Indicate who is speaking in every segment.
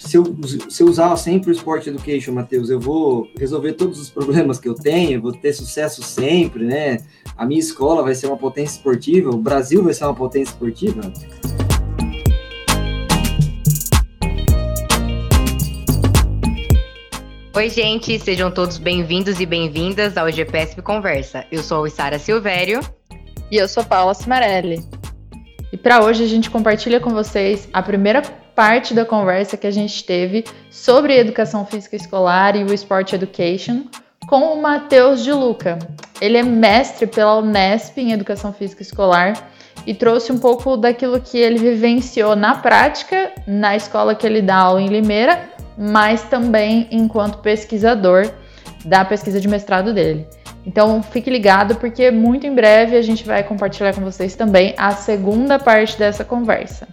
Speaker 1: se eu, se eu usar sempre o Sport Education, Matheus, eu vou resolver todos os problemas que eu tenho, vou ter sucesso sempre, né? A minha escola vai ser uma potência esportiva, o Brasil vai ser uma potência esportiva.
Speaker 2: Oi, gente, sejam todos bem-vindos e bem-vindas ao GPSP Conversa. Eu sou a Isara Silvério.
Speaker 3: E eu sou Paula Cimarelli. E para hoje a gente compartilha com vocês a primeira parte da conversa que a gente teve sobre educação física escolar e o Sport Education com o Matheus de Luca. Ele é mestre pela Unesp em Educação Física Escolar e trouxe um pouco daquilo que ele vivenciou na prática na escola que ele dá aula em Limeira, mas também enquanto pesquisador da pesquisa de mestrado dele. Então fique ligado porque muito em breve a gente vai compartilhar com vocês também a segunda parte dessa conversa.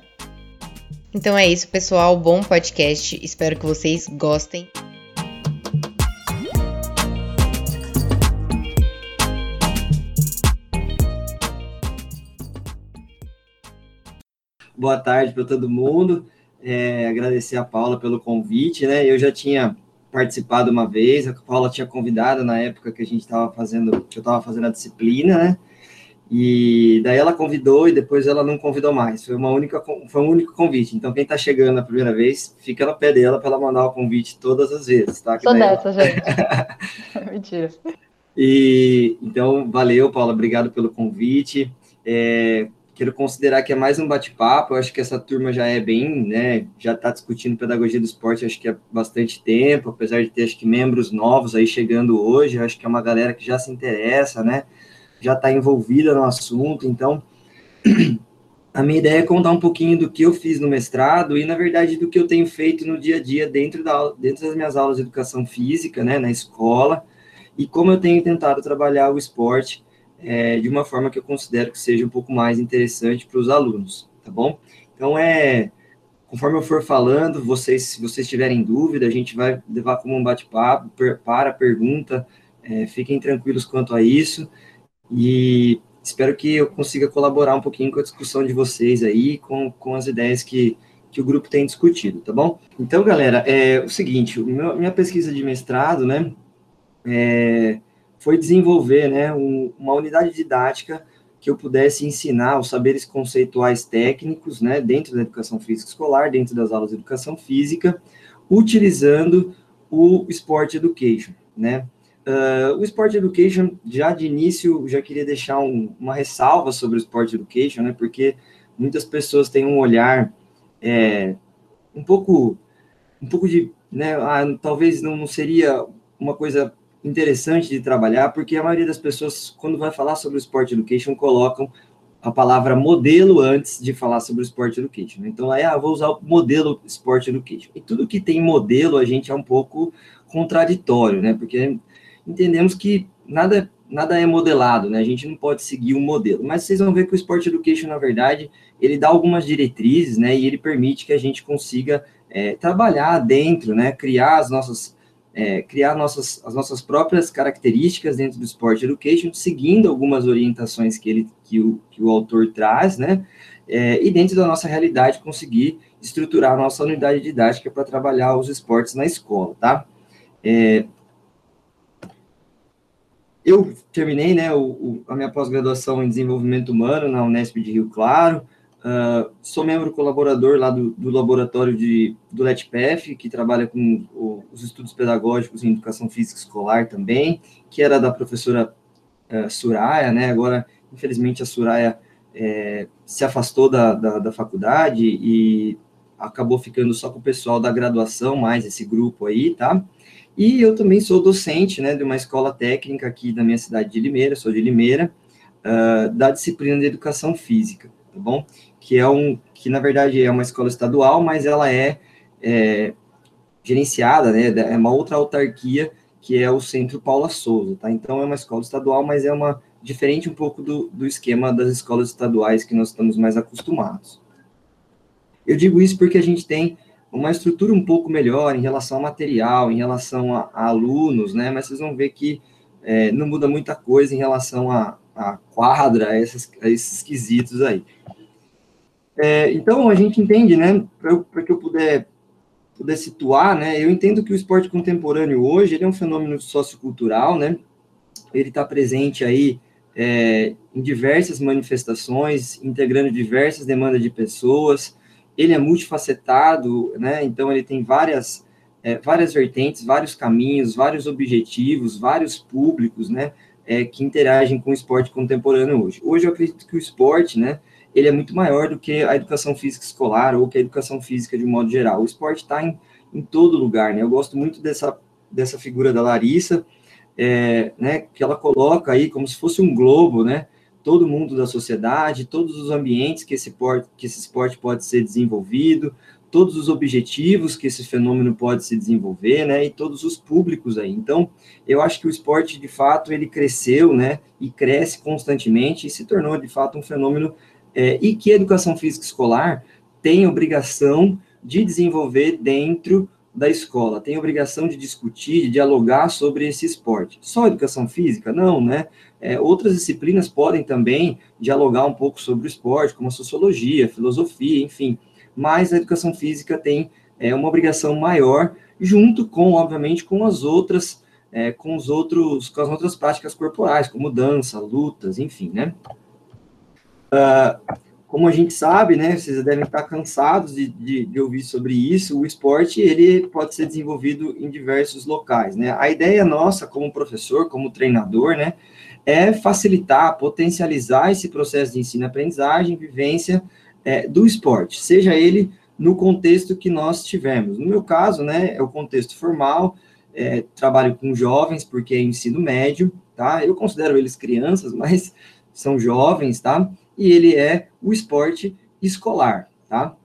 Speaker 2: Então é isso, pessoal. Bom podcast. Espero que vocês gostem.
Speaker 1: Boa tarde para todo mundo. É, agradecer a Paula pelo convite, né? Eu já tinha participado uma vez, a Paula tinha convidado na época que a gente estava fazendo, que eu estava fazendo a disciplina, né? E daí ela convidou e depois ela não convidou mais. Foi uma única, foi um único convite. Então quem está chegando a primeira vez, fica no pé dela para ela mandar o convite todas as vezes, tá?
Speaker 3: Que Sou dessa, ela... gente. Mentira.
Speaker 1: E então valeu, Paula, obrigado pelo convite. É, quero considerar que é mais um bate-papo. Eu acho que essa turma já é bem, né? Já está discutindo pedagogia do esporte, acho que há bastante tempo, apesar de ter acho que membros novos aí chegando hoje. Acho que é uma galera que já se interessa, né? já está envolvida no assunto, então a minha ideia é contar um pouquinho do que eu fiz no mestrado e, na verdade, do que eu tenho feito no dia a dia dentro, da, dentro das minhas aulas de educação física, né, na escola, e como eu tenho tentado trabalhar o esporte é, de uma forma que eu considero que seja um pouco mais interessante para os alunos, tá bom? Então, é, conforme eu for falando, vocês, se vocês tiverem dúvida, a gente vai levar como um bate-papo, para, pergunta, é, fiquem tranquilos quanto a isso, e espero que eu consiga colaborar um pouquinho com a discussão de vocês aí, com, com as ideias que, que o grupo tem discutido, tá bom? Então, galera, é o seguinte, minha pesquisa de mestrado, né, é, foi desenvolver, né, um, uma unidade didática que eu pudesse ensinar os saberes conceituais técnicos, né, dentro da educação física escolar, dentro das aulas de educação física, utilizando o Sport Education, né, Uh, o Sport Education, já de início, já queria deixar um, uma ressalva sobre o Sport Education, né, porque muitas pessoas têm um olhar é, um pouco, um pouco de, né, ah, talvez não, não seria uma coisa interessante de trabalhar, porque a maioria das pessoas, quando vai falar sobre o Sport Education, colocam a palavra modelo antes de falar sobre o Sport Education. Então, aí, ah, vou usar o modelo Sport Education. E tudo que tem modelo, a gente é um pouco contraditório, né? Porque entendemos que nada, nada é modelado, né? A gente não pode seguir um modelo. Mas vocês vão ver que o Sport Education, na verdade, ele dá algumas diretrizes, né? E ele permite que a gente consiga é, trabalhar dentro, né? Criar as nossas é, criar nossas, as nossas próprias características dentro do Sport Education, seguindo algumas orientações que, ele, que, o, que o autor traz, né? É, e dentro da nossa realidade conseguir estruturar a nossa unidade didática para trabalhar os esportes na escola, tá? É, eu terminei né, o, o, a minha pós-graduação em desenvolvimento humano na Unesp de Rio Claro. Uh, sou membro colaborador lá do, do laboratório de, do LETPF, que trabalha com o, os estudos pedagógicos em educação física escolar também, que era da professora uh, Suraya, né? Agora, infelizmente, a Suraya é, se afastou da, da, da faculdade e acabou ficando só com o pessoal da graduação, mais esse grupo aí, tá? E eu também sou docente, né, de uma escola técnica aqui da minha cidade de Limeira, sou de Limeira, uh, da disciplina de educação física, tá bom? Que é um, que na verdade é uma escola estadual, mas ela é, é gerenciada, né, é uma outra autarquia que é o Centro Paula Souza, tá? Então é uma escola estadual, mas é uma diferente um pouco do, do esquema das escolas estaduais que nós estamos mais acostumados. Eu digo isso porque a gente tem uma estrutura um pouco melhor em relação a material, em relação a, a alunos, né? Mas vocês vão ver que é, não muda muita coisa em relação a, a quadra, a, esses, a esses quesitos aí. É, então, a gente entende, né, para que eu puder puder situar, né, eu entendo que o esporte contemporâneo hoje ele é um fenômeno sociocultural, né, ele está presente aí é, em diversas manifestações, integrando diversas demandas de pessoas, ele é multifacetado, né, então ele tem várias, é, várias vertentes, vários caminhos, vários objetivos, vários públicos, né, é, que interagem com o esporte contemporâneo hoje. Hoje eu acredito que o esporte, né, ele é muito maior do que a educação física escolar ou que a educação física de um modo geral. O esporte está em, em todo lugar, né? Eu gosto muito dessa, dessa figura da Larissa, é, né, que ela coloca aí como se fosse um globo, né? Todo mundo da sociedade, todos os ambientes que esse, esporte, que esse esporte pode ser desenvolvido, todos os objetivos que esse fenômeno pode se desenvolver, né, e todos os públicos aí. Então, eu acho que o esporte, de fato, ele cresceu, né, e cresce constantemente e se tornou, de fato, um fenômeno é, e que a educação física escolar tem obrigação de desenvolver dentro da escola, tem obrigação de discutir, de dialogar sobre esse esporte. Só educação física? Não, né? É, outras disciplinas podem também dialogar um pouco sobre o esporte, como a sociologia, filosofia, enfim. Mas a educação física tem é, uma obrigação maior, junto com, obviamente, com as outras, é, com os outros, com as outras práticas corporais, como dança, lutas, enfim, né? Uh, como a gente sabe, né, vocês devem estar cansados de, de, de, ouvir sobre isso, o esporte ele pode ser desenvolvido em diversos locais, né? A ideia nossa como professor, como treinador, né, é facilitar, potencializar esse processo de ensino-aprendizagem, vivência é, do esporte, seja ele no contexto que nós tivemos. No meu caso, né, é o contexto formal, é, trabalho com jovens porque é ensino médio, tá? Eu considero eles crianças, mas são jovens, tá? E ele é o esporte escolar, tá?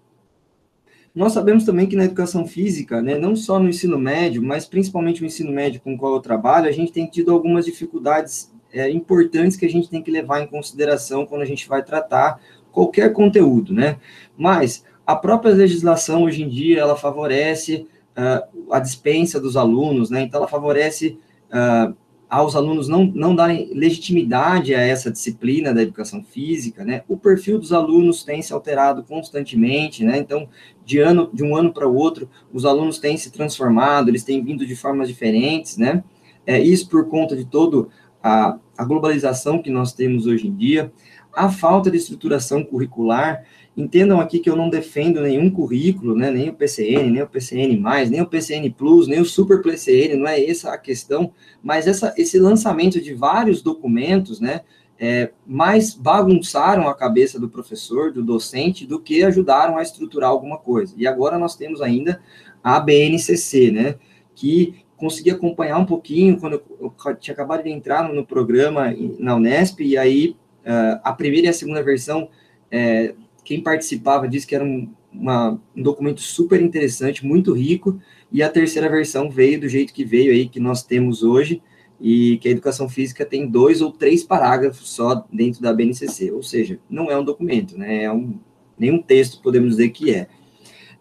Speaker 1: Nós sabemos também que na educação física, né, não só no ensino médio, mas principalmente no ensino médio com o qual eu trabalho, a gente tem tido algumas dificuldades é, importantes que a gente tem que levar em consideração quando a gente vai tratar qualquer conteúdo, né? Mas a própria legislação hoje em dia ela favorece uh, a dispensa dos alunos, né? Então ela favorece uh, aos alunos não, não darem legitimidade a essa disciplina da educação física, né? O perfil dos alunos tem se alterado constantemente, né? Então, de ano de um ano para o outro, os alunos têm se transformado, eles têm vindo de formas diferentes, né? É, isso por conta de todo a, a globalização que nós temos hoje em dia, a falta de estruturação curricular Entendam aqui que eu não defendo nenhum currículo, né, nem o PCN, nem o PCN+, nem o PCN Plus, nem o Super PCN, não é essa a questão, mas essa, esse lançamento de vários documentos, né, é, mais bagunçaram a cabeça do professor, do docente, do que ajudaram a estruturar alguma coisa. E agora nós temos ainda a BNCC, né, que consegui acompanhar um pouquinho quando eu, tinha acabado de entrar no, programa na Unesp, e aí uh, a primeira e a segunda versão é, quem participava disse que era um, uma, um documento super interessante, muito rico, e a terceira versão veio do jeito que veio aí, que nós temos hoje, e que a educação física tem dois ou três parágrafos só dentro da BNCC, ou seja, não é um documento, né, é um, nenhum texto podemos dizer que é.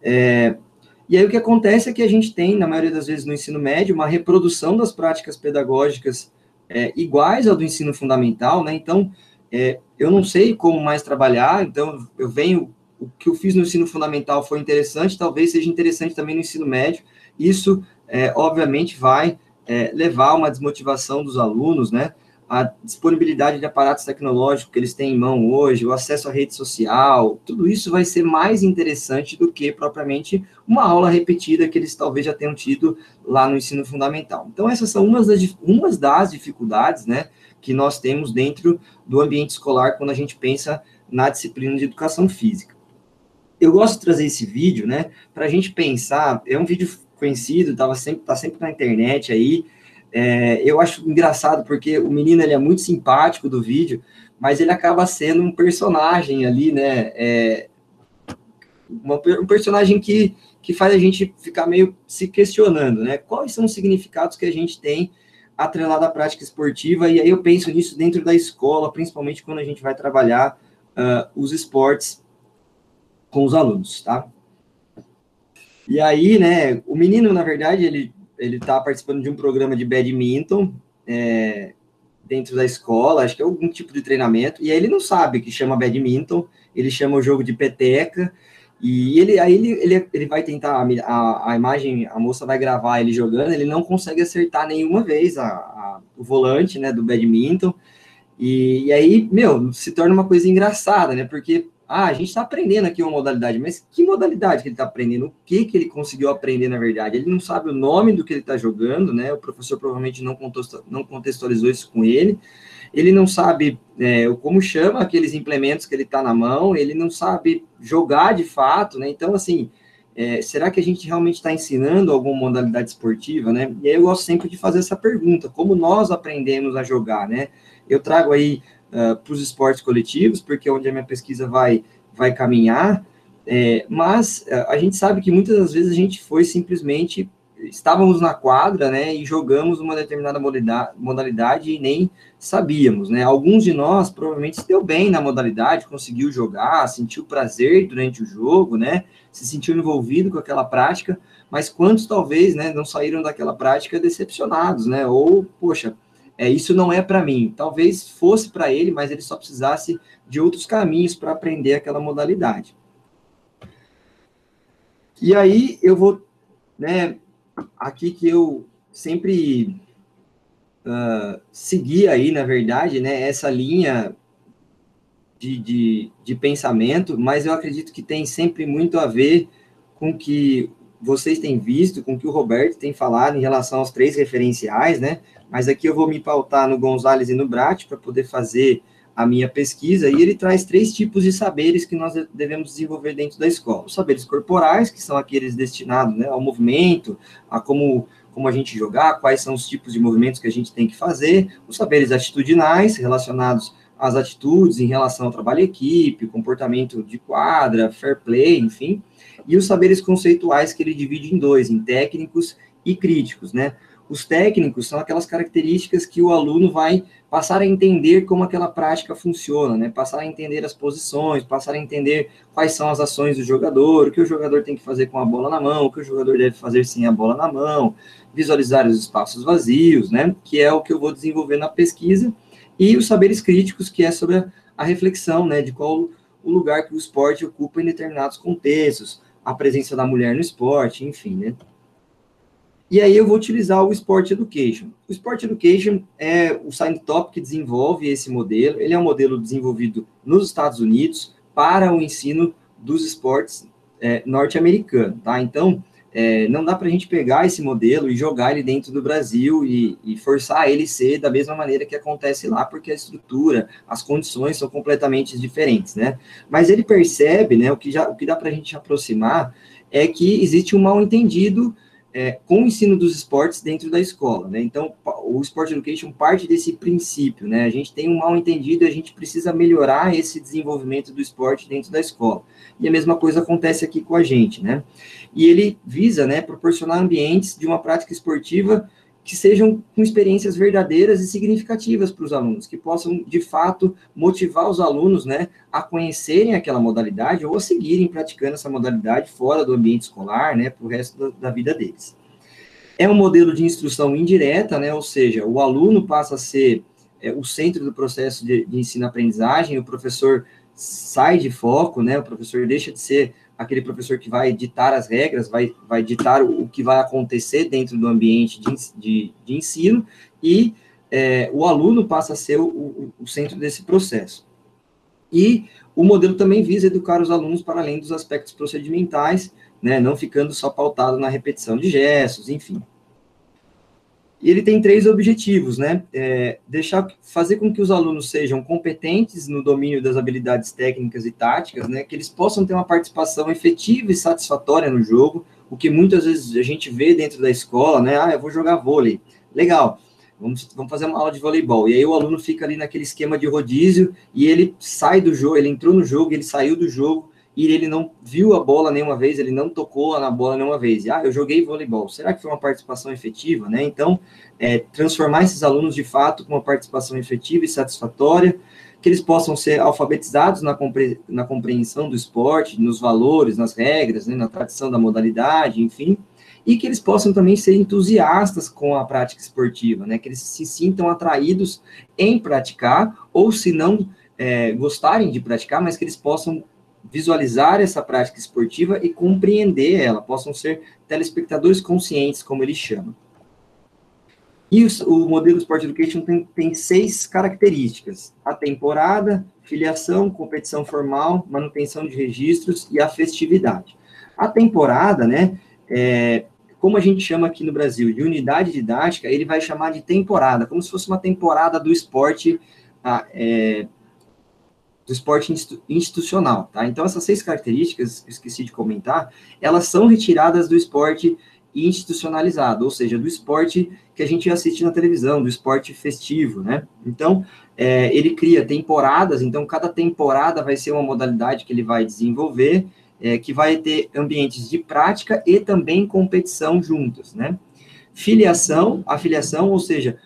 Speaker 1: é. E aí o que acontece é que a gente tem, na maioria das vezes no ensino médio, uma reprodução das práticas pedagógicas é, iguais ao do ensino fundamental, né, então é, eu não sei como mais trabalhar, então eu venho, o que eu fiz no ensino fundamental foi interessante, talvez seja interessante também no ensino médio, isso, é, obviamente, vai é, levar a uma desmotivação dos alunos, né, a disponibilidade de aparatos tecnológicos que eles têm em mão hoje, o acesso à rede social, tudo isso vai ser mais interessante do que propriamente uma aula repetida que eles talvez já tenham tido lá no ensino fundamental. Então, essas são umas das, umas das dificuldades, né, que nós temos dentro do ambiente escolar quando a gente pensa na disciplina de educação física. Eu gosto de trazer esse vídeo, né, para a gente pensar, é um vídeo conhecido, tava sempre, tá sempre na internet aí, é, eu acho engraçado porque o menino ele é muito simpático do vídeo, mas ele acaba sendo um personagem ali, né, é, uma, um personagem que, que faz a gente ficar meio se questionando, né, quais são os significados que a gente tem atrelado à prática esportiva, e aí eu penso nisso dentro da escola, principalmente quando a gente vai trabalhar uh, os esportes com os alunos, tá? E aí, né, o menino, na verdade, ele ele está participando de um programa de badminton é, dentro da escola, acho que é algum tipo de treinamento, e aí ele não sabe que chama badminton, ele chama o jogo de peteca, E ele, aí ele, ele, ele vai tentar, a, a imagem, a moça vai gravar ele jogando, ele não consegue acertar nenhuma vez a, a o volante, né, do badminton, e, e, aí, meu, se torna uma coisa engraçada, né, porque, ah, a gente está aprendendo aqui uma modalidade, mas que modalidade que ele está aprendendo? O que que ele conseguiu aprender, na verdade? Ele não sabe o nome do que ele está jogando, né, o professor provavelmente não, não contextualizou isso com ele, ele não sabe é, como chama aqueles implementos que ele está na mão, ele não sabe jogar de fato, né? Então, assim, é, será que a gente realmente está ensinando alguma modalidade esportiva, né? E aí eu gosto sempre de fazer essa pergunta: como nós aprendemos a jogar, né? Eu trago aí uh, para os esportes coletivos, porque é onde a minha pesquisa vai, vai caminhar, é, mas uh, a gente sabe que muitas das vezes a gente foi simplesmente estávamos na quadra, né, e jogamos uma determinada modalidade, e nem sabíamos, né? Alguns de nós provavelmente se deu bem na modalidade, conseguiu jogar, sentiu prazer durante o jogo, né? Se sentiu envolvido com aquela prática, mas quantos talvez, né, não saíram daquela prática decepcionados, né? Ou, poxa, é, isso não é para mim. Talvez fosse para ele, mas ele só precisasse de outros caminhos para aprender aquela modalidade. E aí eu vou, né, aqui que eu sempre uh, segui aí, na verdade, né, essa linha de, de, de pensamento, mas eu acredito que tem sempre muito a ver com que vocês têm visto, com que o Roberto tem falado em relação aos três referenciais, né? Mas aqui eu vou me pautar no Gonzalez e no Brat para poder fazer a minha pesquisa, e ele traz três tipos de saberes que nós devemos desenvolver dentro da escola. Os saberes corporais, que são aqueles destinados né, ao movimento, a como, como a gente jogar, quais são os tipos de movimentos que a gente tem que fazer. Os saberes atitudinais, relacionados às atitudes em relação ao trabalho em equipe, comportamento de quadra, fair play, enfim. E os saberes conceituais, que ele divide em dois, em técnicos e críticos, né? Os técnicos são aquelas características que o aluno vai passar a entender como aquela prática funciona, né? Passar a entender as posições, passar a entender quais são as ações do jogador, o que o jogador tem que fazer com a bola na mão, o que o jogador deve fazer sem a bola na mão, visualizar os espaços vazios, né? Que é o que eu vou desenvolver na pesquisa, e os saberes críticos, que é sobre a reflexão, né? De qual o lugar que o esporte ocupa em determinados contextos, a presença da mulher no esporte, enfim, né? E aí eu vou utilizar o Sport Education. O Sport Education é o Top que desenvolve esse modelo. Ele é um modelo desenvolvido nos Estados Unidos para o ensino dos esportes é, norte-americano, tá? Então, é, não dá para a gente pegar esse modelo e jogar ele dentro do Brasil e, e, forçar ele ser da mesma maneira que acontece lá, porque a estrutura, as condições são completamente diferentes, né? Mas ele percebe, né, o que, já, o que dá para a gente aproximar é que existe um mal entendido é, com o ensino dos esportes dentro da escola, né? Então, o Sport Education parte desse princípio, né? A gente tem um mal entendido a gente precisa melhorar esse desenvolvimento do esporte dentro da escola. E a mesma coisa acontece aqui com a gente, né? E ele visa, né, proporcionar ambientes de uma prática esportiva que sejam com experiências verdadeiras e significativas para os alunos, que possam, de fato, motivar os alunos né, a conhecerem aquela modalidade ou a seguirem praticando essa modalidade fora do ambiente escolar, né, para o resto da, da, vida deles. É um modelo de instrução indireta, né, ou seja, o aluno passa a ser é, o centro do processo de, de ensino-aprendizagem, o professor sai de foco, né, o professor deixa de ser aquele professor que vai ditar as regras, vai, vai ditar o, o que vai acontecer dentro do ambiente de, de, de ensino, e é, o aluno passa a ser o, o, o, centro desse processo. E o modelo também visa educar os alunos para além dos aspectos procedimentais, né, não ficando só pautado na repetição de gestos, enfim. E ele tem três objetivos, né? É, deixar, fazer com que os alunos sejam competentes no domínio das habilidades técnicas e táticas, né? Que eles possam ter uma participação efetiva e satisfatória no jogo, o que muitas vezes a gente vê dentro da escola, né? Ah, eu vou jogar vôlei. Legal. Vamos, vamos fazer uma aula de voleibol. E aí o aluno fica ali naquele esquema de rodízio e ele sai do jogo, ele entrou no jogo, ele saiu do jogo e ele não viu a bola nenhuma vez, ele não tocou na bola nenhuma vez. Ah, eu joguei voleibol. Será que foi uma participação efetiva, né? Então, é, transformar esses alunos de fato com uma participação efetiva e satisfatória, que eles possam ser alfabetizados na, compre na compreensão do esporte, nos valores, nas regras, né, na tradição da modalidade, enfim, e que eles possam também ser entusiastas com a prática esportiva, né? Que eles se sintam atraídos em praticar, ou se não é, gostarem de praticar, mas que eles possam visualizar essa prática esportiva e compreender ela, possam ser telespectadores conscientes, como ele chama. E o, o modelo Sport Education tem, tem seis características: a temporada, filiação, competição formal, manutenção de registros e a festividade. A temporada, né, é, como a gente chama aqui no Brasil de unidade didática, ele vai chamar de temporada, como se fosse uma temporada do esporte, ah, é, do esporte institucional, tá? Então, essas seis características, esqueci de comentar, elas são retiradas do esporte institucionalizado, ou seja, do esporte que a gente assiste na televisão, do esporte festivo, né? Então, é, ele cria temporadas, então cada temporada vai ser uma modalidade que ele vai desenvolver, é, que vai ter ambientes de prática e também competição juntas, né? Filiação, afiliação, ou seja,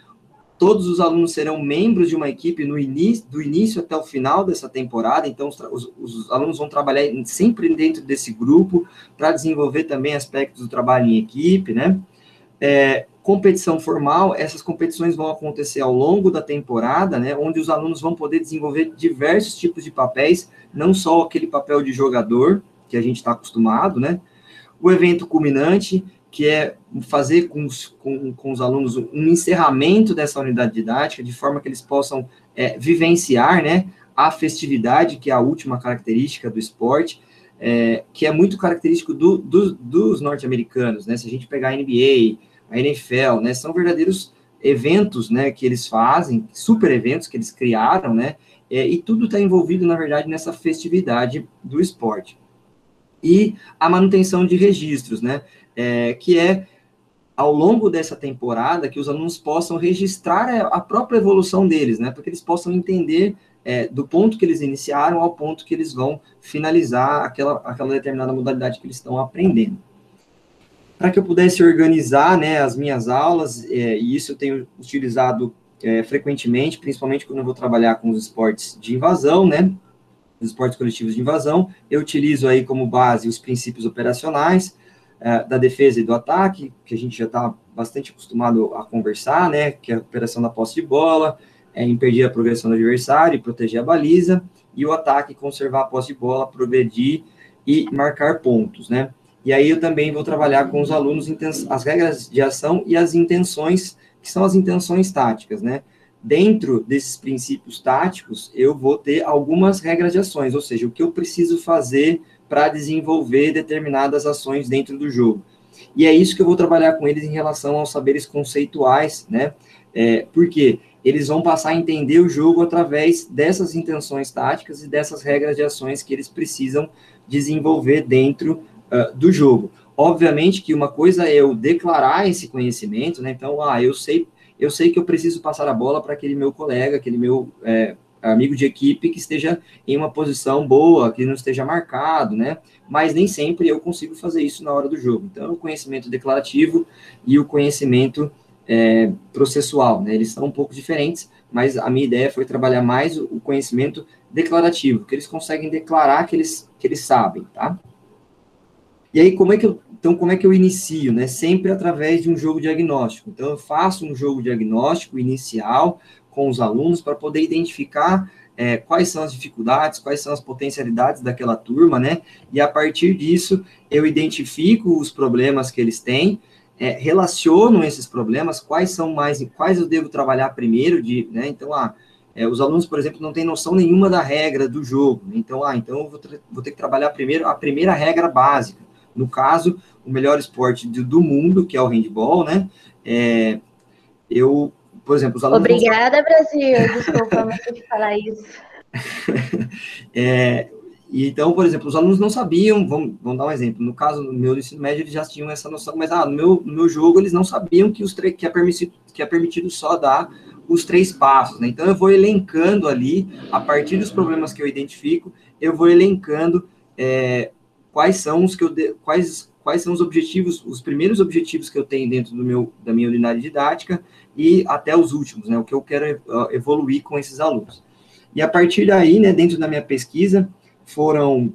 Speaker 1: todos os alunos serão membros de uma equipe no início, do início até o final dessa temporada, então os, os, os alunos vão trabalhar sempre dentro desse grupo para desenvolver também aspectos do trabalho em equipe, né? É, competição formal, essas competições vão acontecer ao longo da temporada, né, onde os alunos vão poder desenvolver diversos tipos de papéis, não só aquele papel de jogador, que a gente está acostumado, né? O evento culminante, que é fazer com os, com, com os alunos um encerramento dessa unidade didática, de forma que eles possam é, vivenciar, né, a festividade, que é a última característica do esporte, é, que é muito característico do, do, dos norte-americanos, né? Se a gente pegar a NBA, a NFL, né? São verdadeiros eventos, né? Que eles fazem, super eventos que eles criaram, né? É, e tudo está envolvido, na verdade, nessa festividade do esporte e a manutenção de registros, né? É, que é ao longo dessa temporada que os alunos possam registrar a própria evolução deles, né? Porque eles possam entender é, do ponto que eles iniciaram ao ponto que eles vão finalizar aquela, aquela determinada modalidade que eles estão aprendendo. Para que eu pudesse organizar né, as minhas aulas, é, e isso eu tenho utilizado é, frequentemente, principalmente quando eu vou trabalhar com os esportes de invasão, né? dos esportes coletivos de invasão. Eu utilizo aí como base os princípios operacionais é, da defesa e do ataque, que a gente já está bastante acostumado a conversar, né? Que é a operação da posse de bola, é impedir a progressão do adversário e proteger a baliza, e o ataque, conservar a posse de bola, progredir e marcar pontos, né? E aí eu também vou trabalhar com os alunos as regras de ação e as intenções, que são as intenções táticas, né? dentro desses princípios táticos, eu vou ter algumas regras de ações, ou seja, o que eu preciso fazer para desenvolver determinadas ações dentro do jogo. E é isso que eu vou trabalhar com eles em relação aos saberes conceituais, né? É, porque eles vão passar a entender o jogo através dessas intenções táticas e dessas regras de ações que eles precisam desenvolver dentro uh, do jogo. Obviamente que uma coisa é eu declarar esse conhecimento, né? Então, ah, eu sei eu sei que eu preciso passar a bola para aquele meu colega, aquele meu é, amigo de equipe que esteja em uma posição boa, que não esteja marcado, né? Mas nem sempre eu consigo fazer isso na hora do jogo. Então, o conhecimento declarativo e o conhecimento é, processual, né? Eles são um pouco diferentes, mas a minha ideia foi trabalhar mais o conhecimento declarativo, que eles conseguem declarar que eles, que eles sabem, tá? E aí, como é que eu então, como é que eu inicio? Né? Sempre através de um jogo diagnóstico. Então, eu faço um jogo diagnóstico inicial com os alunos para poder identificar é, quais são as dificuldades, quais são as potencialidades daquela turma, né? E a partir disso, eu identifico os problemas que eles têm, é, relaciono esses problemas, quais são mais, quais eu devo trabalhar primeiro, de, né? Então, ah, é, os alunos, por exemplo, não têm noção nenhuma da regra do jogo. Né? Então, ah, então eu vou, vou ter que trabalhar primeiro a primeira regra básica. No caso, o melhor esporte do, do mundo, que é o handball, né? É, eu, por exemplo, os alunos.
Speaker 4: Obrigada, Brasil. Desculpa, mas de falar isso.
Speaker 1: é, então, por exemplo, os alunos não sabiam, vamos, vamos dar um exemplo, no caso do meu ensino médio, eles já tinham essa noção, mas ah, no, meu, no meu jogo eles não sabiam que, os que, é permitido, que é permitido só dar os três passos, né? Então, eu vou elencando ali, a partir dos problemas que eu identifico, eu vou elencando é, quais são os que eu de, quais quais são os objetivos, os primeiros objetivos que eu tenho dentro do meu da minha unidade didática e até os últimos, né, o que eu quero evoluir com esses alunos. E a partir daí, né, dentro da minha pesquisa, foram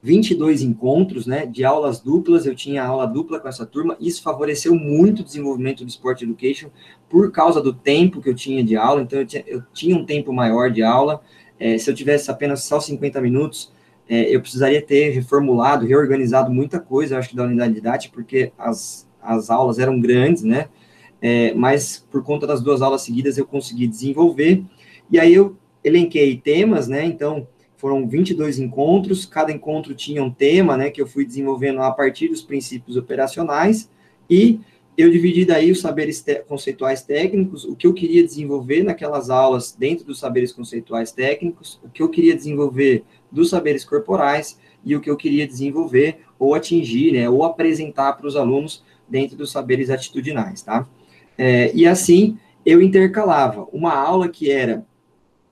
Speaker 1: 22 encontros, né, de aulas duplas, eu tinha aula dupla com essa turma, isso favoreceu muito o desenvolvimento do Sport Education por causa do tempo que eu tinha de aula, então eu tinha, eu tinha um tempo maior de aula, é, se eu tivesse apenas só 50 minutos, é, eu precisaria ter reformulado, reorganizado muita coisa, acho que da unidade didática, porque as, as aulas eram grandes, né? É, mas por conta das duas aulas seguidas eu consegui desenvolver, e aí eu elenquei temas, né? Então, foram 22 encontros, cada encontro tinha um tema, né, que eu fui desenvolvendo a partir dos princípios operacionais, e eu dividi daí os saberes conceituais técnicos, o que eu queria desenvolver naquelas aulas dentro dos saberes conceituais técnicos, o que eu queria desenvolver dos saberes corporais e o que eu queria desenvolver ou atingir, né, ou apresentar para os alunos dentro dos saberes atitudinais, tá? É, e assim eu intercalava uma aula que era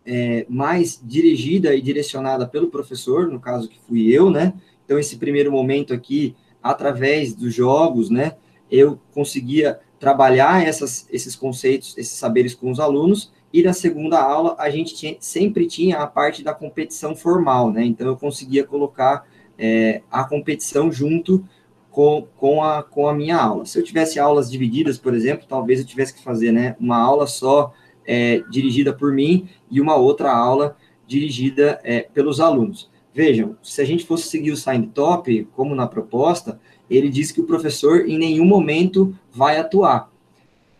Speaker 1: é, mais dirigida e direcionada pelo professor, no caso que fui eu, né? Então, esse primeiro momento aqui, através dos jogos, né? Eu conseguia trabalhar essas, esses conceitos, esses saberes com os alunos, e na segunda aula a gente tinha, sempre tinha a parte da competição formal, né? Então eu conseguia colocar é, a competição junto com, com, a, com a minha aula. Se eu tivesse aulas divididas, por exemplo, talvez eu tivesse que fazer né, uma aula só é, dirigida por mim e uma outra aula dirigida é, pelos alunos. Vejam, se a gente fosse seguir o Sign Top, como na proposta, ele diz que o professor em nenhum momento vai atuar.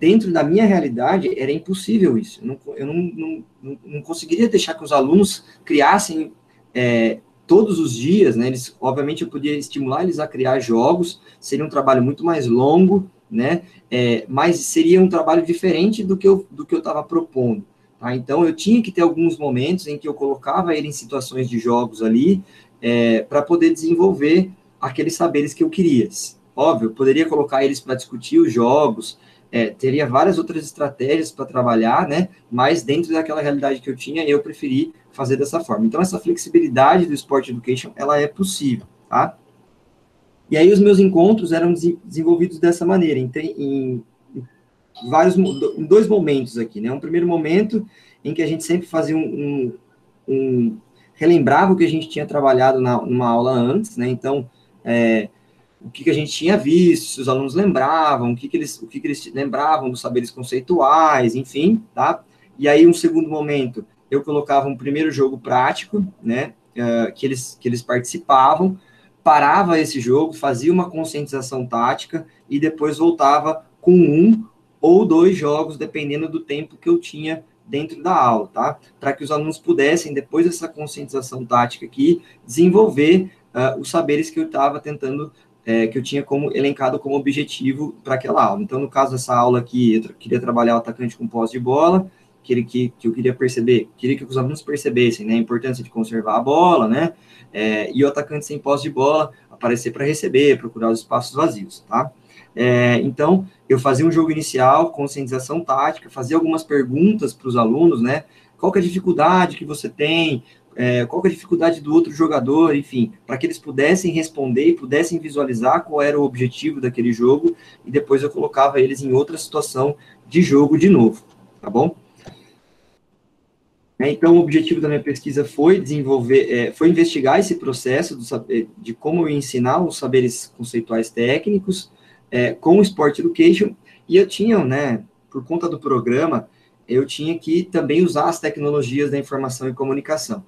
Speaker 1: Dentro da minha realidade, era impossível isso. Eu não, eu não, não, não conseguiria deixar que os alunos criassem é, todos os dias, né? Eles, obviamente, eu podia estimular eles a criar jogos, seria um trabalho muito mais longo, né? É, mas seria um trabalho diferente do que eu do que eu estava propondo. Tá? Então eu tinha que ter alguns momentos em que eu colocava ele em situações de jogos ali é, para poder desenvolver aqueles saberes que eu queria. Óbvio, eu poderia colocar eles para discutir os jogos, é, teria várias outras estratégias para trabalhar, né? Mas dentro daquela realidade que eu tinha, eu preferi fazer dessa forma. Então essa flexibilidade do Sport Education ela é possível, tá? E aí os meus encontros eram desenvolvidos dessa maneira, em, em, vários, em dois momentos aqui, né? Um primeiro momento em que a gente sempre fazia um, um, um relembrava o que a gente tinha trabalhado na, numa aula antes, né? Então, é, o que, que, a gente tinha visto, se os alunos lembravam, o que, que eles, o que, que eles lembravam dos saberes conceituais, enfim, tá? E aí, um segundo momento, eu colocava um primeiro jogo prático, né? Uh, que, eles, que eles participavam, parava esse jogo, fazia uma conscientização tática e depois voltava com um ou dois jogos, dependendo do tempo que eu tinha dentro da aula, tá? Para que os alunos pudessem, depois dessa conscientização tática aqui, desenvolver uh, os saberes que eu estava tentando, é, que eu tinha como elencado como objetivo para aquela aula. Então, no caso dessa aula aqui, eu queria trabalhar o atacante com posse de bola, que, que, que eu queria perceber, queria que os alunos percebessem né, a importância de conservar a bola, né? é, e o atacante sem posse de bola aparecer para receber, procurar os espaços vazios, tá? É, então, eu fazia um jogo inicial, conscientização tática, fazia algumas perguntas para os alunos, né? Qual é a dificuldade que você tem? É, qual é a dificuldade do outro jogador? Enfim, para que eles pudessem responder e pudessem visualizar qual era o objetivo daquele jogo, e depois eu colocava eles em outra situação de jogo de novo, tá bom? Né? Então, o objetivo da minha pesquisa foi desenvolver, é, foi investigar esse processo do, de como eu ensinar os saberes conceituais técnicos é, com o Sport Education, e eu tinha, né, por conta do programa, eu tinha que também usar as tecnologias da informação e comunicação.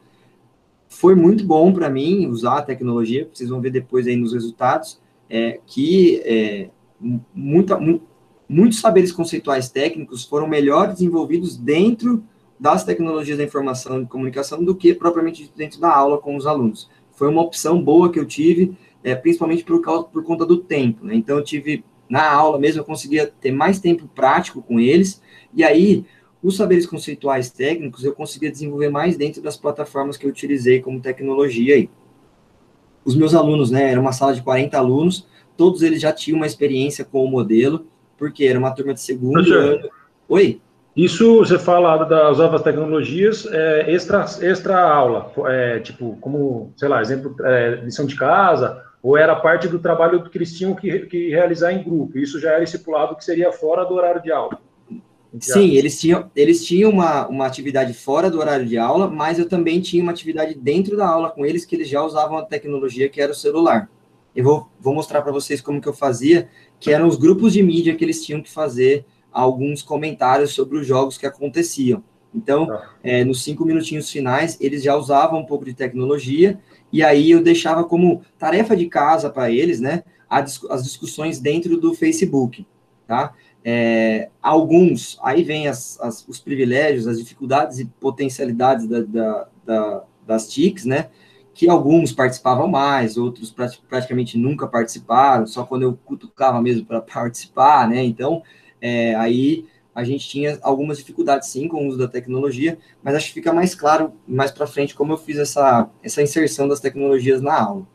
Speaker 1: Foi muito bom para mim usar a tecnologia, vocês vão ver depois aí nos resultados, é, que é, muita, mu muitos saberes conceituais técnicos foram melhor desenvolvidos dentro das tecnologias da informação e comunicação do que propriamente dentro da aula com os alunos. Foi uma opção boa que eu tive, é, principalmente por, causa, por conta do tempo. Né? Então, eu tive, na aula mesmo, eu conseguia ter mais tempo prático com eles, e aí, os saberes conceituais técnicos, eu conseguia desenvolver mais dentro das plataformas que eu utilizei como tecnologia aí. Os meus alunos, né, era uma sala de 40 alunos, todos eles já tinham uma experiência com o modelo, porque era uma turma de segundo ano. Oi?
Speaker 5: Isso você fala das novas tecnologias é, extra, extra aula, é, tipo, como, sei lá, exemplo, é, lição de casa, ou era parte do trabalho que eles tinham que, que realizar em grupo? Isso já era estipulado que seria fora do horário de aula?
Speaker 1: Sim, eles tinham, eles tinham uma, uma atividade fora do horário de aula, mas eu também tinha uma atividade dentro da aula com eles, que eles já usavam a tecnologia que era o celular. Eu vou, vou mostrar para vocês como que eu fazia, que eram os grupos de mídia que eles tinham que fazer alguns comentários sobre os jogos que aconteciam. Então, tá. é, nos cinco minutinhos finais, eles já usavam um pouco de tecnologia e aí eu deixava como tarefa de casa para eles, né, as discussões dentro do Facebook, tá? É, alguns, aí vem as, as, os privilégios, as dificuldades e potencialidades da, da, da, das TICs, né? Que alguns participavam mais, outros praticamente nunca participaram, só quando eu cutucava mesmo para participar, né? Então, é, aí a gente tinha algumas dificuldades sim com o uso da tecnologia, mas acho que fica mais claro mais para frente como eu fiz essa, essa inserção das tecnologias na aula.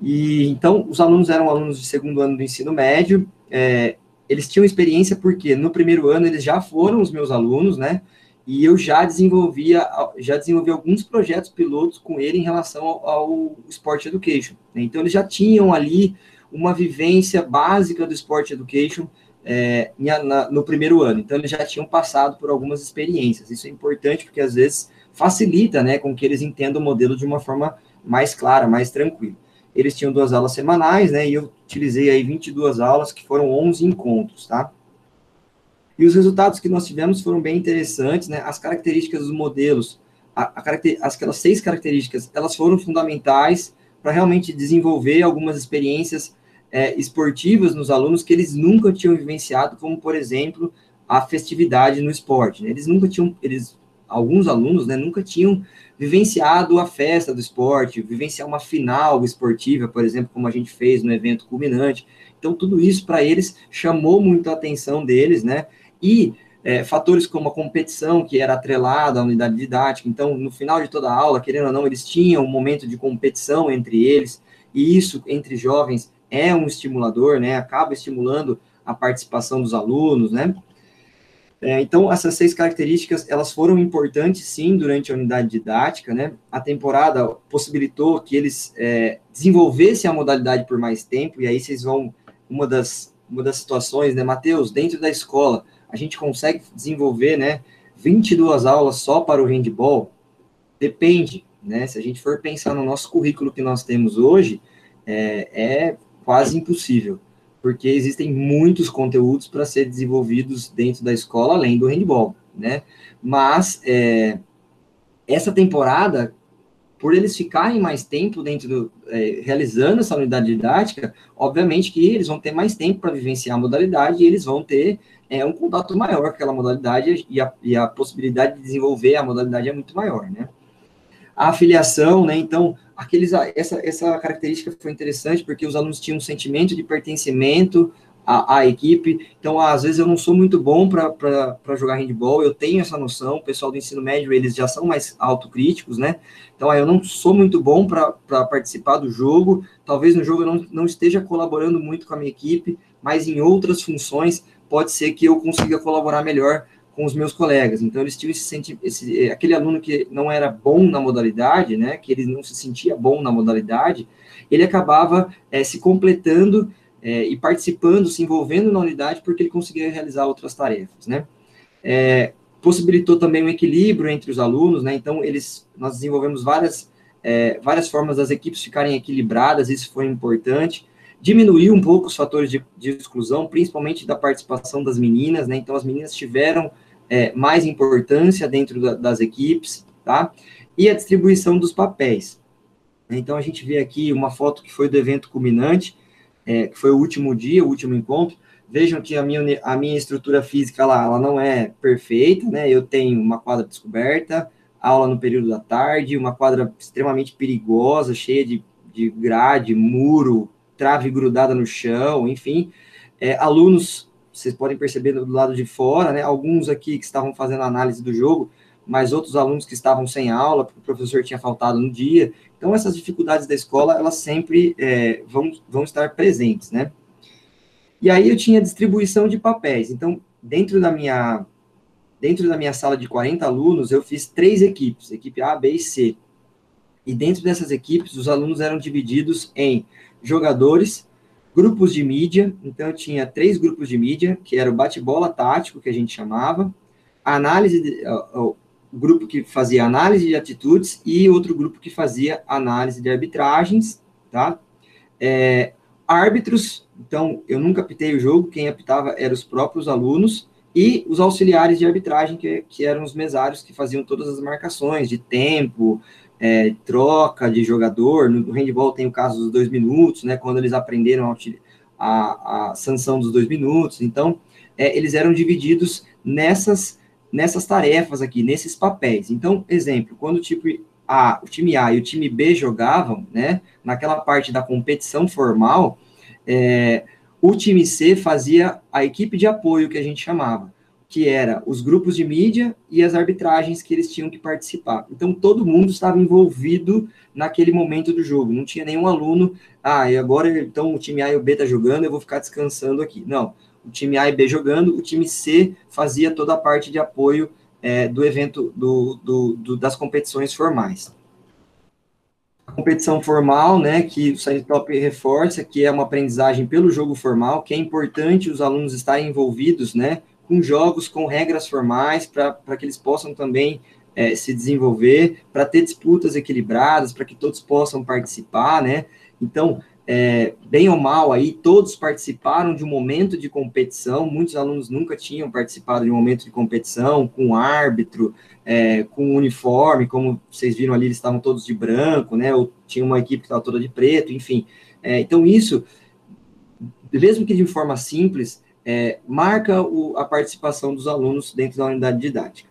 Speaker 1: E então os alunos eram alunos de segundo ano do ensino médio, é, eles tinham experiência porque no primeiro ano eles já foram os meus alunos, né? E eu já desenvolvia, já desenvolvi alguns projetos pilotos com ele em relação ao, ao Sport Education. Né? Então eles já tinham ali uma vivência básica do Sport Education é, na, no primeiro ano. Então eles já tinham passado por algumas experiências. Isso é importante porque às vezes facilita, né, com que eles entendam o modelo de uma forma mais clara, mais tranquila eles tinham duas aulas semanais, né, e eu utilizei aí 22 aulas, que foram 11 encontros, tá? E os resultados que nós tivemos foram bem interessantes, né, as características dos modelos, a, a caracter, aquelas seis características, elas foram fundamentais para realmente desenvolver algumas experiências é, esportivas nos alunos que eles nunca tinham vivenciado, como, por exemplo, a festividade no esporte. Né? Eles nunca tinham, eles, alguns alunos, né, nunca tinham vivenciado a festa do esporte, vivenciar uma final esportiva, por exemplo, como a gente fez no evento culminante. Então, tudo isso para eles chamou muito a atenção deles, né? E é, fatores como a competição, que era atrelada à unidade didática. Então, no final de toda a aula, querendo ou não, eles tinham um momento de competição entre eles, e isso, entre jovens, é um estimulador, né? Acaba estimulando a participação dos alunos, né? É, então, essas seis características, elas foram importantes, sim, durante a unidade didática, né? A temporada possibilitou que eles é, desenvolvessem a modalidade por mais tempo, e aí vocês vão, uma das, uma das situações, né, Matheus, dentro da escola, a gente consegue desenvolver, né, 22 aulas só para o handball? Depende, né? Se a gente for pensar no nosso currículo que nós temos hoje, é, é quase impossível porque existem muitos conteúdos para ser desenvolvidos dentro da escola, além do handball, né? Mas é, essa temporada, por eles ficarem mais tempo dentro do, é, realizando essa unidade didática, obviamente que eles vão ter mais tempo para vivenciar a modalidade e eles vão ter é, um contato maior com aquela modalidade e a, e a possibilidade de desenvolver a modalidade é muito maior, né? A afiliação, né? Então, aqueles, essa, essa característica foi interessante porque os alunos tinham um sentimento de pertencimento à, à equipe. Então, às vezes eu não sou muito bom para jogar handball, eu tenho essa noção. O pessoal do ensino médio, eles já são mais autocríticos, né? Então, eu não sou muito bom para participar do jogo. Talvez no jogo eu não, não esteja colaborando muito com a minha equipe, mas em outras funções pode ser que eu consiga colaborar melhor com os meus colegas. Então, eles tinham esse, esse eh, aquele aluno que não era bom na modalidade, né, que ele não se sentia bom na modalidade, ele acabava é, se completando é, e participando, se envolvendo na unidade, porque ele conseguia realizar outras tarefas, né. É, possibilitou também um equilíbrio entre os alunos, né, então eles, nós desenvolvemos várias, várias formas das equipes ficarem equilibradas, isso foi importante, diminuiu um pouco os fatores de, de, exclusão, principalmente da participação das meninas, né? Então, as meninas tiveram é, mais importância dentro da, das equipes, tá? E a distribuição dos papéis. Então, a gente vê aqui uma foto que foi do evento culminante, é, que foi o último dia, o último encontro. Vejam que a minha, a minha estrutura física lá, ela não é perfeita, né? Eu tenho uma quadra descoberta, aula no período da tarde, uma quadra extremamente perigosa, cheia de, de grade, muro, trave grudada no chão, enfim. É, alunos vocês podem perceber do lado de fora, né? Alguns aqui que estavam fazendo análise do jogo, mas outros alunos que estavam sem aula, porque o professor tinha faltado no dia. Então, essas dificuldades da escola, elas sempre é, vão, vão estar presentes, né? E aí eu tinha distribuição de papéis. Então, dentro da minha dentro da minha sala de 40 alunos, eu fiz três equipes, equipe A, B e C. E dentro dessas equipes, os alunos eram divididos em jogadores, grupos de mídia, então eu tinha três grupos de mídia, que era o bate-bola tático, que a gente chamava, análise, de, o grupo que fazia análise de atitudes e outro grupo que fazia análise de arbitragens, tá? É, árbitros, então eu nunca apitei o jogo, quem apitava eram os próprios alunos e os auxiliares de arbitragem, que, que eram os mesários que faziam todas as marcações de tempo, é, troca de jogador. No, handball tem o caso dos dois minutos, né? Quando eles aprenderam a, a, a sanção dos dois minutos. Então, é, eles eram divididos nessas nessas tarefas aqui, nesses papéis. Então, exemplo, quando o tipo A, o time A e o time B jogavam, né, naquela parte da competição formal, é, o time C fazia a equipe de apoio que a gente chamava, que era os grupos de mídia e as arbitragens que eles tinham que participar. Então, todo mundo estava envolvido naquele momento do jogo. Não tinha nenhum aluno, ah, e agora então o time A e o B tá jogando, eu vou ficar descansando aqui. Não o time A e B jogando, o time C fazia toda a parte de apoio é, do evento, do, do, do, das competições formais. A competição formal, né, que o Science Top reforça, que é uma aprendizagem pelo jogo formal, que é importante os alunos estarem envolvidos, né, com jogos, com regras formais, para que eles possam também é, se desenvolver, para ter disputas equilibradas, para que todos possam participar, né, então, é, bem ou mal, aí todos participaram de um momento de competição, muitos alunos nunca tinham participado de um momento de competição, com árbitro, é, com uniforme, como vocês viram ali, eles estavam todos de branco, né, ou tinha uma equipe que estava toda de preto, enfim. É, então, isso, mesmo que de forma simples, é, marca o, a participação dos alunos dentro da unidade didática.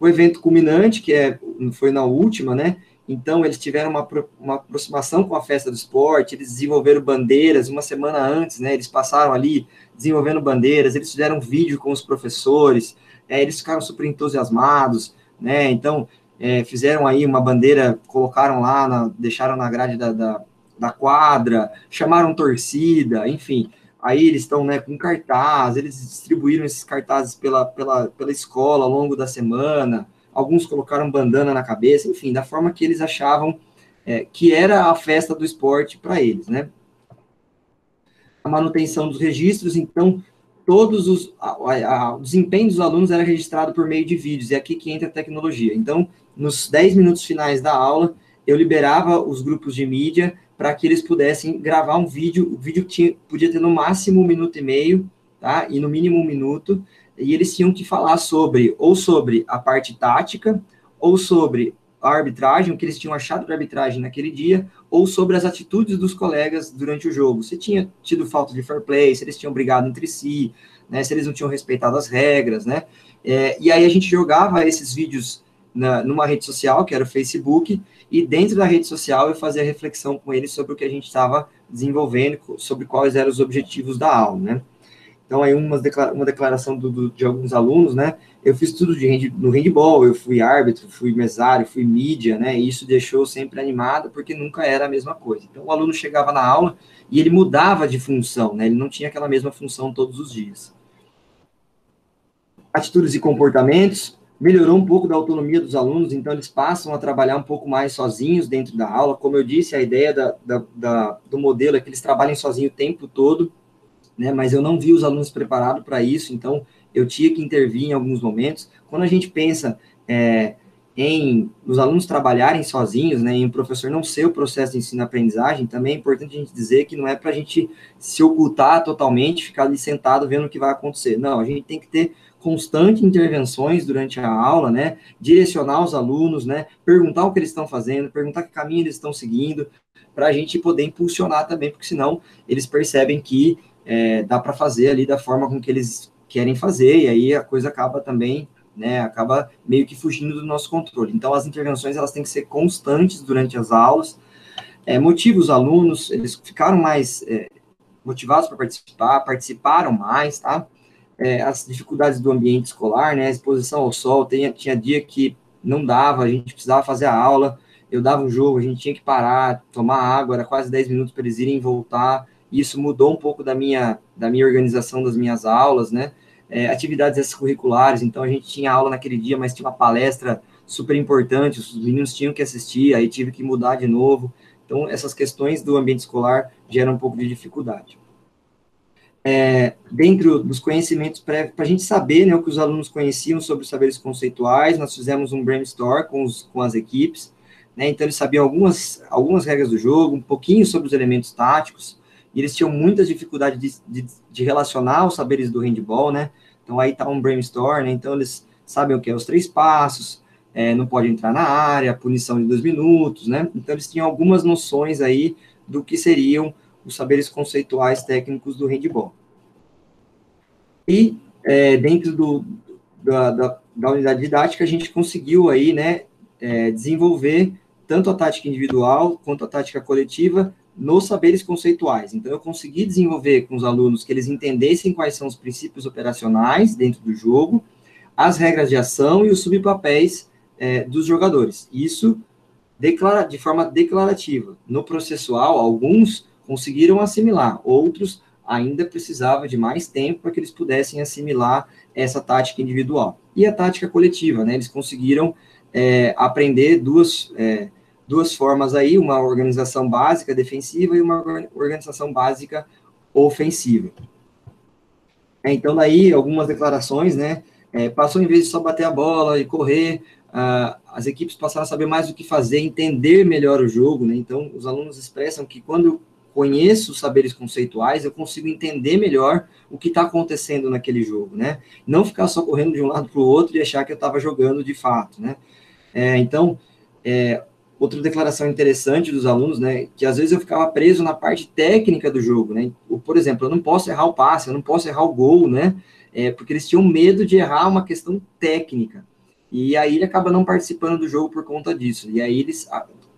Speaker 1: O evento culminante, que é, foi na última, né, então, eles tiveram uma, uma aproximação com a festa do esporte, eles desenvolveram bandeiras uma semana antes, né? Eles passaram ali desenvolvendo bandeiras, eles fizeram vídeo com os professores, é, eles ficaram super entusiasmados, né? Então, é, fizeram aí uma bandeira, colocaram lá, na, deixaram na grade da, da, da quadra, chamaram torcida, enfim. Aí eles estão né, com cartaz, eles distribuíram esses cartazes pela, pela, pela escola ao longo da semana, alguns colocaram bandana na cabeça, enfim, da forma que eles achavam é, que era a festa do esporte para eles, né? A manutenção dos registros, então, todos os a, a, o desempenho dos alunos era registrado por meio de vídeos, e é aqui que entra a tecnologia. Então, nos 10 minutos finais da aula, eu liberava os grupos de mídia para que eles pudessem gravar um vídeo, o vídeo tinha, podia ter no máximo um minuto e meio, tá? E no mínimo um minuto, e eles tinham que falar sobre, ou sobre a parte tática, ou sobre a arbitragem, o que eles tinham achado da arbitragem naquele dia, ou sobre as atitudes dos colegas durante o jogo. Se tinha tido falta de fair play, se eles tinham brigado entre si, né, se eles não tinham respeitado as regras, né? É, e aí a gente jogava esses vídeos na, numa rede social, que era o Facebook, e dentro da rede social eu fazia reflexão com eles sobre o que a gente estava desenvolvendo, sobre quais eram os objetivos da aula, né? Então, aí uma, declara uma declaração do, do, de alguns alunos, né? Eu fiz tudo hand, no handball, eu fui árbitro, fui mesário, fui mídia, né? E isso deixou sempre animado, porque nunca era a mesma coisa. Então, o aluno chegava na aula e ele mudava de função, né? Ele não tinha aquela mesma função todos os dias. Atitudes e comportamentos, melhorou um pouco da autonomia dos alunos, então eles passam a trabalhar um pouco mais sozinhos dentro da aula. Como eu disse, a ideia da, da, da, do modelo é que eles trabalhem sozinhos o tempo todo, né? Mas eu não vi os alunos preparados para isso, então eu tinha que intervir em alguns momentos. Quando a gente pensa é, em os alunos trabalharem sozinhos, né, em o professor não ser o processo de ensino-aprendizagem, também é importante a gente dizer que não é para a gente se ocultar totalmente, ficar ali sentado vendo o que vai acontecer. Não, a gente tem que ter constante intervenções durante a aula, né, direcionar os alunos, né, perguntar o que eles estão fazendo, perguntar que caminho eles estão seguindo, para a gente poder impulsionar também, porque senão eles percebem que é, dá para fazer ali da forma com que eles querem fazer, e aí a coisa acaba também, né, acaba meio que fugindo do nosso controle. Então, as intervenções, elas têm que ser constantes durante as aulas, é, motiva os alunos, eles ficaram mais é, motivados para participar, participaram mais, tá? É, as dificuldades do ambiente escolar, né, a exposição ao sol, tinha, tinha dia que não dava, a gente precisava fazer a aula, eu dava um jogo, a gente tinha que parar, tomar água, era quase 10 minutos para eles irem voltar, isso mudou um pouco da minha, da minha organização das minhas aulas, né? É, atividades extracurriculares, então a gente tinha aula naquele dia, mas tinha uma palestra super importante, os meninos tinham que assistir, aí tive que mudar de novo. Então, essas questões do ambiente escolar geram um pouco de dificuldade. É, dentro dos conhecimentos prévios, para a gente saber né, o que os alunos conheciam sobre os saberes conceituais, nós fizemos um brainstorm com, os, com as equipes, né, então eles sabiam algumas, algumas regras do jogo, um pouquinho sobre os elementos táticos, e eles tinham muitas dificuldades de, de, de, relacionar os saberes do handball, né? Então aí tá um brainstorm, né? Então eles sabem o que é os três passos, é, não pode entrar na área, punição de dois minutos, né? Então, eles tinham algumas noções aí do que seriam os saberes conceituais técnicos do handball. E, é, dentro do, da, da, da, unidade didática, a gente conseguiu aí, né, é, desenvolver tanto a tática individual quanto a tática coletiva nos saberes conceituais. Então, eu consegui desenvolver com os alunos que eles entendessem quais são os princípios operacionais dentro do jogo, as regras de ação e os subpapéis é, dos jogadores. Isso declara, de forma declarativa. No processual, alguns conseguiram assimilar, outros ainda precisavam de mais tempo para que eles pudessem assimilar essa tática individual. E a tática coletiva, né? Eles conseguiram é, aprender duas, é, duas formas aí, uma organização básica defensiva e uma organização básica ofensiva. É, então, daí, algumas declarações, né? É, passou, em vez de só bater a bola e correr, uh, as equipes passaram a saber mais o que fazer, entender melhor o jogo, né? Então, os alunos expressam que quando conheço os saberes conceituais, eu consigo entender melhor o que está acontecendo naquele jogo, né? Não ficar só correndo de um lado para o outro e achar que eu estava jogando de fato, né? É, então, é, outra declaração interessante dos alunos, né, que às vezes eu ficava preso na parte técnica do jogo, né? Por exemplo, eu não posso errar o passe, eu não posso errar o gol, né? É, porque eles tinham medo de errar uma questão técnica. E aí ele acaba não participando do jogo por conta disso. E aí eles,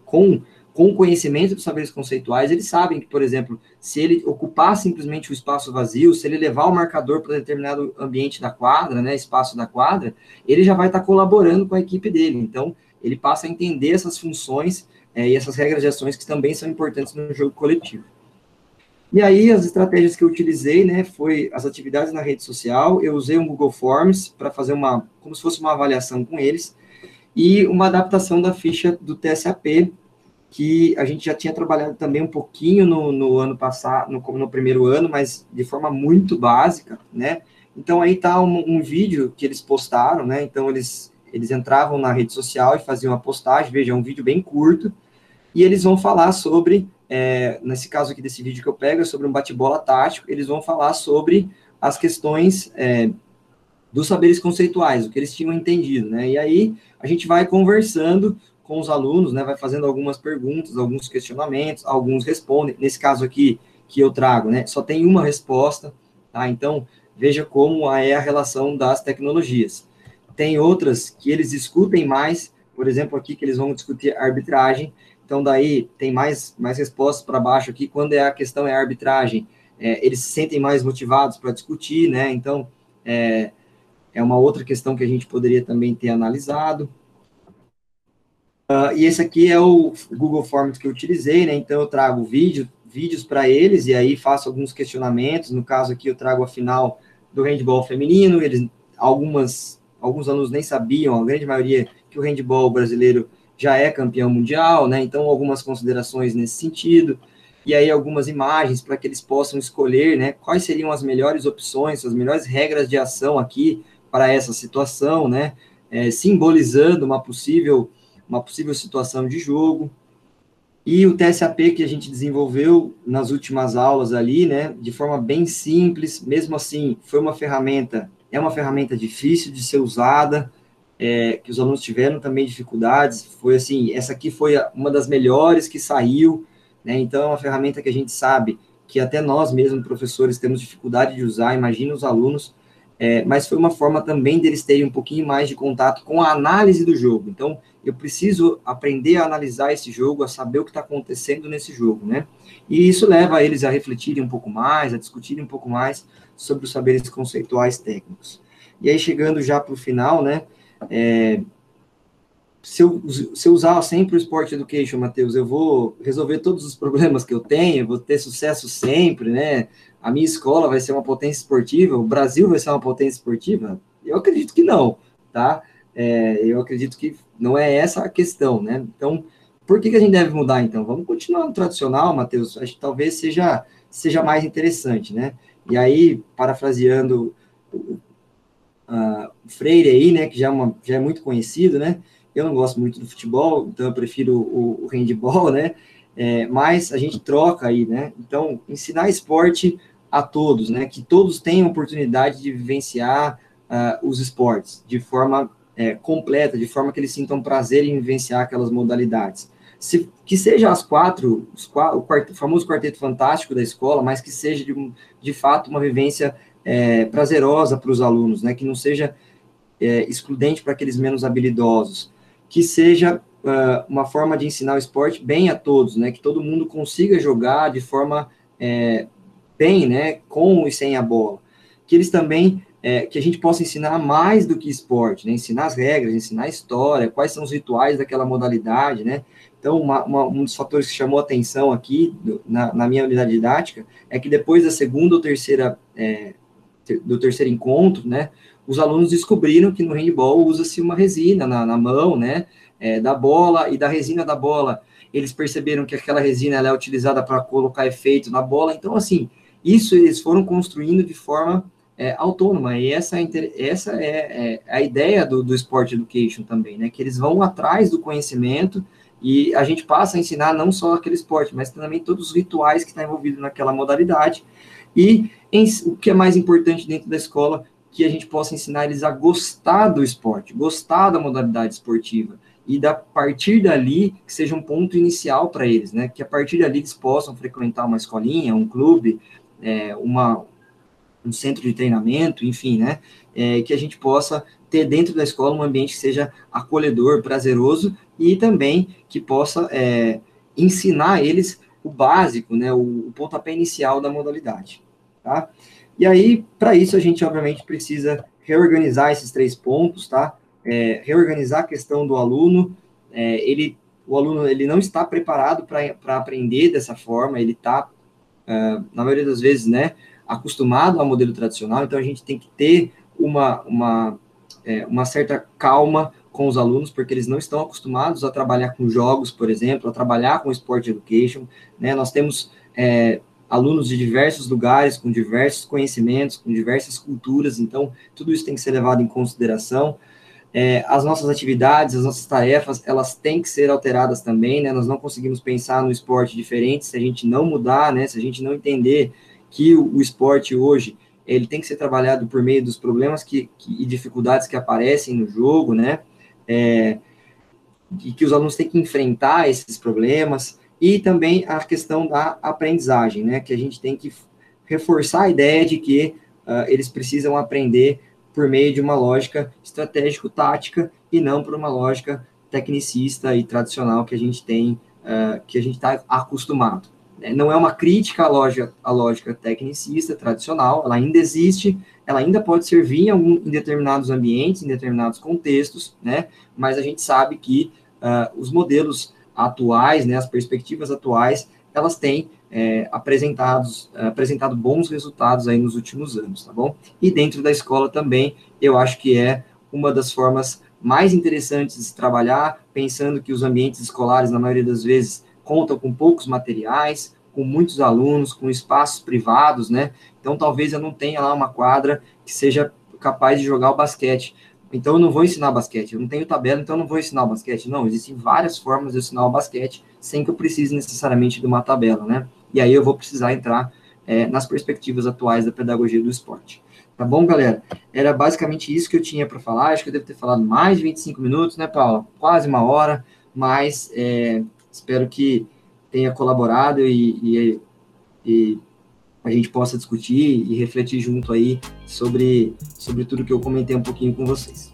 Speaker 1: com, com o conhecimento dos saberes conceituais, eles sabem que, por exemplo, se ele ocupar simplesmente o espaço vazio, se ele levar o marcador para determinado ambiente da quadra, né, espaço da quadra, ele já vai estar colaborando com a equipe dele. Então, ele passa a entender essas funções é, e essas regras de ações que também são importantes no jogo coletivo. E aí, as estratégias que eu utilizei, né, foi as atividades na rede social, eu usei um Google Forms para fazer uma, como se fosse uma avaliação com eles, e uma adaptação da ficha do TSAP, que a gente já tinha trabalhado também um pouquinho no, no ano passado, no, no, primeiro ano, mas de forma muito básica, né? Então, aí tá um, um vídeo que eles postaram, né? Então, eles, eles entravam na rede social e faziam uma postagem, veja, é um vídeo bem curto, e eles vão falar sobre é, nesse caso aqui desse vídeo que eu pego, é sobre um bate-bola tático, eles vão falar sobre as questões é, dos saberes conceituais, o que eles tinham entendido, né? E aí a gente vai conversando com os alunos, né? Vai fazendo algumas perguntas, alguns questionamentos, alguns respondem. Nesse caso aqui que eu trago, né? Só tem uma resposta, tá? Então veja como é a relação das tecnologias. Tem outras que eles discutem mais, por exemplo, aqui que eles vão discutir arbitragem, então, daí tem mais, mais respostas para baixo aqui. Quando é a questão é arbitragem, é, eles se sentem mais motivados para discutir, né? Então, é, é uma outra questão que a gente poderia também ter analisado. Uh, e esse aqui é o Google Forms que eu utilizei, né? Então, eu trago vídeo, vídeos para eles e aí faço alguns questionamentos. No caso aqui, eu trago a final do handball feminino. Eles, algumas, alguns alunos nem sabiam, a grande maioria, que o handball brasileiro já é campeão mundial, né? Então, algumas considerações nesse sentido. E aí, algumas imagens para que eles possam escolher, né? Quais seriam as melhores opções, as melhores regras de ação aqui para essa situação, né? É, simbolizando uma possível, uma possível situação de jogo. E o TSAP que a gente desenvolveu nas últimas aulas ali, né? De forma bem simples, mesmo assim, foi uma ferramenta, é uma ferramenta difícil de ser usada, é, que os alunos tiveram também dificuldades. Foi assim, essa aqui foi uma das melhores que saiu, né? Então é uma ferramenta que a gente sabe que até nós mesmos, professores, temos dificuldade de usar, imagina os alunos, é, mas foi uma forma também deles terem um pouquinho mais de contato com a análise do jogo. Então, eu preciso aprender a analisar esse jogo, a saber o que está acontecendo nesse jogo, né? E isso leva eles a refletirem um pouco mais, a discutirem um pouco mais sobre os saberes conceituais técnicos. E aí, chegando já para o final, né? É, se, eu, se eu usar sempre o Sport Education, Matheus, eu vou resolver todos os problemas que eu tenho, vou ter sucesso sempre, né? A minha escola vai ser uma potência esportiva, o Brasil vai ser uma potência esportiva? Eu acredito que não, tá? É, eu acredito que não é essa a questão, né? Então, por que, que a gente deve mudar, então? Vamos continuar no tradicional, Matheus, acho que talvez seja, seja mais interessante, né? E aí, parafraseando uh, Freire aí, né, que já é, uma, já é muito conhecido, né, eu não gosto muito do futebol, então eu prefiro o, o handball, né, é, mas a gente troca aí, né, então ensinar esporte a todos, né, que todos tenham oportunidade de vivenciar uh, os esportes de forma é, completa, de forma que eles sintam prazer em vivenciar aquelas modalidades. Se, que seja as quatro, o, quart, o, famoso quarteto fantástico da escola, mas que seja de, de fato uma vivência é, prazerosa para os alunos, né? que não seja é, excludente para aqueles menos habilidosos, que seja uh, uma forma de ensinar o esporte bem a todos, né? que todo mundo consiga jogar de forma é, bem, né? com e sem a bola, que eles também é, que a gente possa ensinar mais do que esporte, né? ensinar as regras, ensinar a história, quais são os rituais daquela modalidade, né? Então, uma, uma, um dos fatores que chamou atenção aqui do, na, na, minha unidade didática é que depois da segunda ou terceira é, do terceiro encontro, né, os alunos descobriram que no handball usa-se uma resina na, na mão, né, é, da bola e da resina da bola. Eles perceberam que aquela resina é utilizada para colocar efeito na bola. Então, assim, isso eles foram construindo de forma é, autônoma, e essa, é, essa é, é, a ideia do, do Sport Education também, né, que eles vão atrás do conhecimento e a gente passa a ensinar não só aquele esporte, mas também todos os rituais que estão envolvidos naquela modalidade, e em, o que é mais importante dentro da escola, que a gente possa ensinar eles a gostar do esporte, gostar da modalidade esportiva, e da partir dali que seja um ponto inicial para eles, né, que a partir dali eles possam frequentar uma escolinha, um clube, é, uma, um centro de treinamento, enfim, né? É, que a gente possa ter dentro da escola um ambiente que seja acolhedor, prazeroso e também que possa é, ensinar eles o básico, né? O, o pontapé inicial da modalidade, tá? E aí, para isso, a gente obviamente precisa reorganizar esses três pontos, tá? É, reorganizar a questão do aluno, é, ele, o aluno ele não está preparado para aprender dessa forma, ele está, uh, na maioria das vezes, né, acostumado ao modelo tradicional, então a gente tem que ter uma, uma, é, uma certa calma com os alunos, porque eles não estão acostumados a trabalhar com jogos, por exemplo, a trabalhar com Sport Education, né, nós temos é, alunos de diversos lugares, com diversos conhecimentos, com diversas culturas, então tudo isso tem que ser levado em consideração, é, as nossas atividades, as nossas tarefas, elas têm que ser alteradas também, né? Nós não conseguimos pensar no esporte diferente se a gente não mudar, né? Se a gente não entender que o, o esporte hoje ele tem que ser trabalhado por meio dos problemas que, que e dificuldades que aparecem no jogo, né? É, e que os alunos têm que enfrentar esses problemas e também a questão da aprendizagem, né? Que a gente tem que reforçar a ideia de que uh, eles precisam aprender por meio de uma lógica estratégico-tática e não por uma lógica tecnicista e tradicional que a gente tem, uh, que a gente está acostumado. É, não é uma crítica à lógica, à lógica tecnicista tradicional, ela ainda existe, ela ainda pode servir em, algum, em determinados ambientes, em determinados contextos, né? Mas a gente sabe que uh, os modelos atuais, né, as perspectivas atuais, elas têm é, apresentados, apresentado bons resultados aí nos últimos anos, tá bom? E dentro da escola também, eu acho que é uma das formas mais interessantes de se trabalhar, pensando que os ambientes escolares, na maioria das vezes, contam com poucos materiais, com muitos alunos, com espaços privados, né? Então, talvez eu não tenha lá uma quadra que seja capaz de jogar o basquete. Então, eu não vou ensinar basquete. Eu não tenho tabela, então eu não vou ensinar basquete. Não, existem várias formas de ensinar o basquete sem que eu precise necessariamente de uma tabela, né? E aí eu vou precisar entrar é, nas perspectivas atuais da pedagogia do esporte. Tá bom, galera? Era basicamente isso que eu tinha para falar. Acho que eu devo ter falado mais de 25 minutos, né, Paula? Quase uma hora, mas é, Espero que tenha colaborado e, e, e, a gente possa discutir e refletir junto aí sobre, sobre tudo que eu comentei um pouquinho com vocês.